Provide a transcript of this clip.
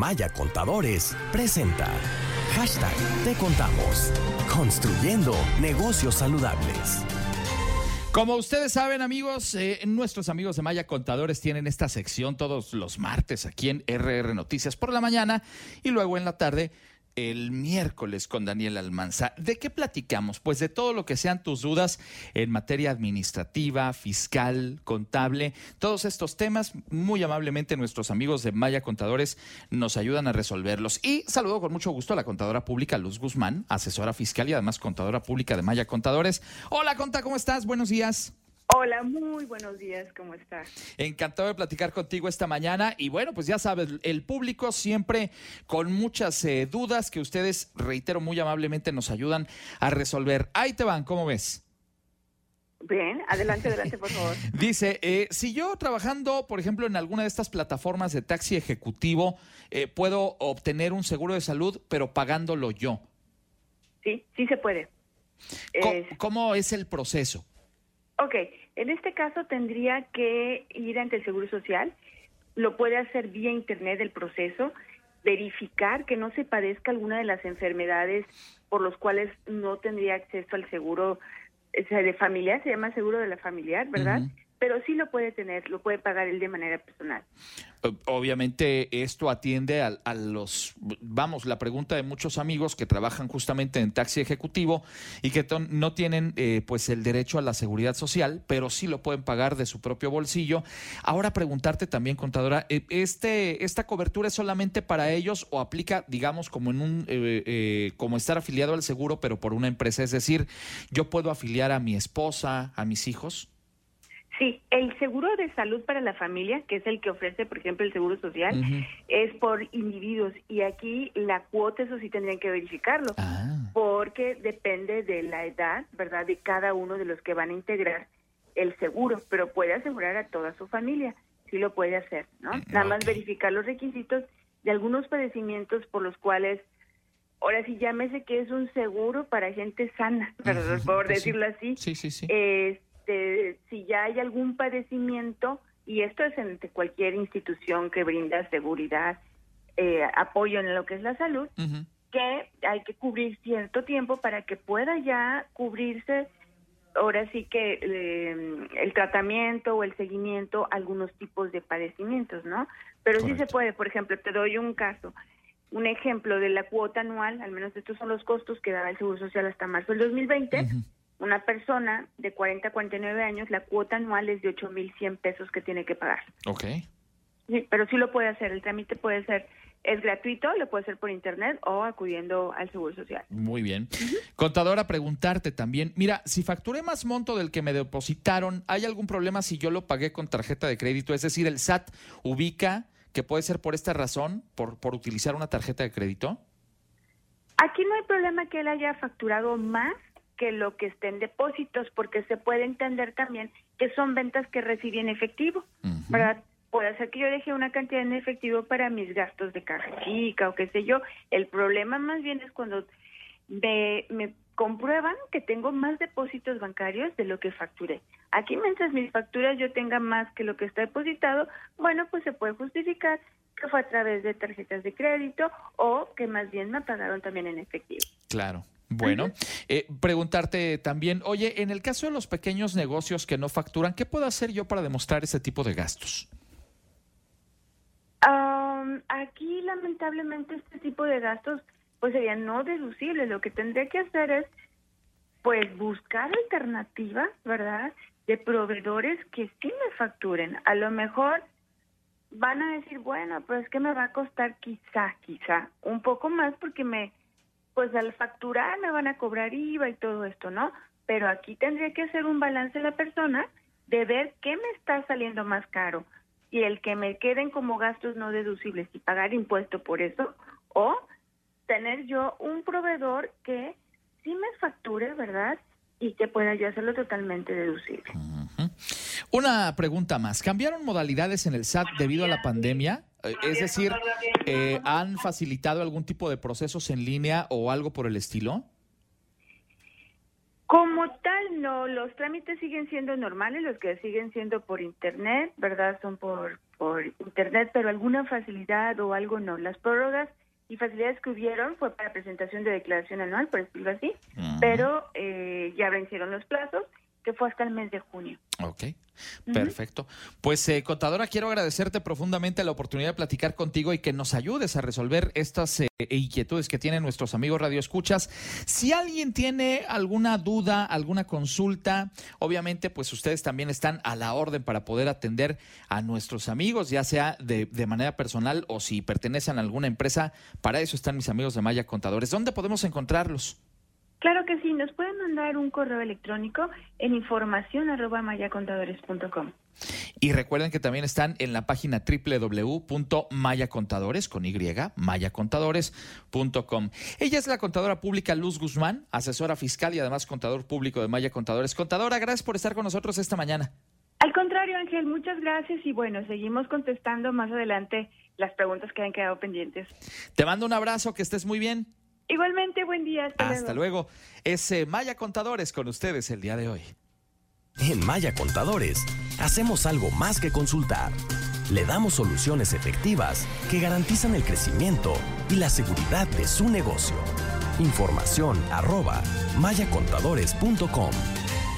Maya Contadores presenta Hashtag Te Contamos. Construyendo negocios saludables. Como ustedes saben, amigos, eh, nuestros amigos de Maya Contadores tienen esta sección todos los martes aquí en RR Noticias por la mañana y luego en la tarde el miércoles con Daniel Almanza. ¿De qué platicamos? Pues de todo lo que sean tus dudas en materia administrativa, fiscal, contable, todos estos temas, muy amablemente nuestros amigos de Maya Contadores nos ayudan a resolverlos. Y saludo con mucho gusto a la contadora pública Luz Guzmán, asesora fiscal y además contadora pública de Maya Contadores. Hola, Conta, ¿cómo estás? Buenos días. Hola, muy buenos días, ¿cómo estás? Encantado de platicar contigo esta mañana y bueno, pues ya sabes, el público siempre con muchas eh, dudas que ustedes, reitero muy amablemente, nos ayudan a resolver. Ahí te van, ¿cómo ves? Bien, adelante, adelante, por favor. Dice, eh, si yo trabajando, por ejemplo, en alguna de estas plataformas de taxi ejecutivo, eh, puedo obtener un seguro de salud, pero pagándolo yo. Sí, sí se puede. ¿Cómo es el proceso? Ok, en este caso tendría que ir ante el Seguro Social, lo puede hacer vía Internet el proceso, verificar que no se padezca alguna de las enfermedades por los cuales no tendría acceso al seguro de familiar, se llama seguro de la familiar, ¿verdad? Pero sí lo puede tener, lo puede pagar él de manera personal. Obviamente esto atiende a, los, vamos, la pregunta de muchos amigos que trabajan justamente en taxi ejecutivo y que no tienen eh, pues el derecho a la seguridad social, pero sí lo pueden pagar de su propio bolsillo. Ahora preguntarte también, contadora, eh, este, ¿esta cobertura es solamente para ellos o aplica, digamos, como en un, eh, como estar afiliado al seguro, pero por una empresa? Es decir, yo puedo afiliar a mi esposa, a mis hijos. Sí, el seguro de salud para la familia, que es el que ofrece, por ejemplo, el seguro social, es por individuos y aquí la cuota, eso sí tendrían que verificarlo, ah. porque depende de la edad, ¿verdad?, de cada uno de los que van a integrar el seguro, pero puede asegurar a toda su familia, sí lo puede hacer, ¿no? Mm, Nada más verificar los requisitos de algunos padecimientos por los cuales ahora sí llámese que es un seguro para gente sana, ¿verdad? por pues decirlo así. Sí, sí, sí. Este, si ya hay algún padecimiento, y esto es en cualquier institución que brinda seguridad, eh, apoyo en lo que es la salud, que hay que cubrir cierto tiempo para que pueda ya cubrirse ahora sí que eh, el tratamiento o el seguimiento algunos tipos de padecimientos, ¿no? Pero sí se puede, por ejemplo, te doy un caso, un ejemplo de la cuota anual, al menos estos son los costos que daba el Seguro Social hasta marzo del 2020, una persona de 40 a 49 años, la cuota anual es de 8.100 pesos que tiene que pagar. Ok. Sí, pero sí lo puede hacer. El trámite puede ser, es gratuito, lo puede hacer por internet o acudiendo al Seguro Social. Muy bien. Contadora, preguntarte también, mira, si facturé más monto del que me depositaron, ¿hay algún problema si yo lo pagué con tarjeta de crédito? Es decir, ¿el SAT ubica que puede ser por esta razón, por, por utilizar una tarjeta de crédito? Aquí no hay problema que él haya facturado más que lo que esté en depósitos, porque se puede entender también que son ventas que recibí en efectivo, ¿verdad? Puede ser que yo deje una cantidad en efectivo para mis gastos de caja chica o qué sé yo. El problema más bien es cuando me, me comprueban que tengo más depósitos bancarios de lo que facturé. Aquí mientras mis facturas yo tenga más que lo que está depositado, bueno, pues se puede justificar que fue a través de tarjetas de crédito o que más bien me pagaron también en efectivo. Claro. Bueno, eh, preguntarte también, oye, en el caso de los pequeños negocios que no facturan, ¿qué puedo hacer yo para demostrar ese tipo de gastos? aquí, lamentablemente, este tipo de gastos, pues serían no deducibles. Lo que tendría que hacer es, pues, buscar alternativas, ¿verdad? De proveedores que sí me facturen. A lo mejor van a decir, bueno, pues que me va a costar quizá, quizá, un poco más porque me pues al facturar me van a cobrar IVA y todo esto, ¿no? Pero aquí tendría que hacer un balance la persona de ver qué me está saliendo más caro y el que me queden como gastos no deducibles y pagar impuesto por eso o tener yo un proveedor que sí me facture, ¿verdad? Y que pueda yo hacerlo totalmente deducible. Una pregunta más. ¿Cambiaron modalidades en el SAT debido a la pandemia? Eh, es decir, eh, ¿han facilitado algún tipo de procesos en línea o algo por el estilo? Como tal, no, los trámites siguen siendo normales, los que siguen siendo por internet, ¿verdad? Son por, por internet, pero alguna facilidad o algo no. Las prórrogas y facilidades que hubieron fue para presentación de declaración anual, por decirlo así, pero eh, ya vencieron los plazos que fue hasta el mes de junio. Ok, perfecto. Pues eh, contadora, quiero agradecerte profundamente la oportunidad de platicar contigo y que nos ayudes a resolver estas eh, inquietudes que tienen nuestros amigos radioescuchas. Si alguien tiene alguna duda, alguna consulta, obviamente pues ustedes también están a la orden para poder atender a nuestros amigos, ya sea de, de manera personal o si pertenecen a alguna empresa. Para eso están mis amigos de Maya Contadores. ¿Dónde podemos encontrarlos? Claro que sí, nos pueden mandar un correo electrónico en información arroba mayacontadores.com. Y recuerden que también están en la página www.mayacontadores con Y, mayacontadores.com. Ella es la contadora pública Luz Guzmán, asesora fiscal y además contador público de Maya Contadores. Contadora, gracias por estar con nosotros esta mañana. Al contrario, Ángel, muchas gracias y bueno, seguimos contestando más adelante las preguntas que han quedado pendientes. Te mando un abrazo, que estés muy bien. Igualmente, buen día. Hasta, luego. Es eh, Maya Contadores con ustedes el día de hoy. En Maya Contadores hacemos algo más que consultar. Le damos soluciones efectivas que garantizan el crecimiento y la seguridad de su negocio. Información arroba mayacontadores.com.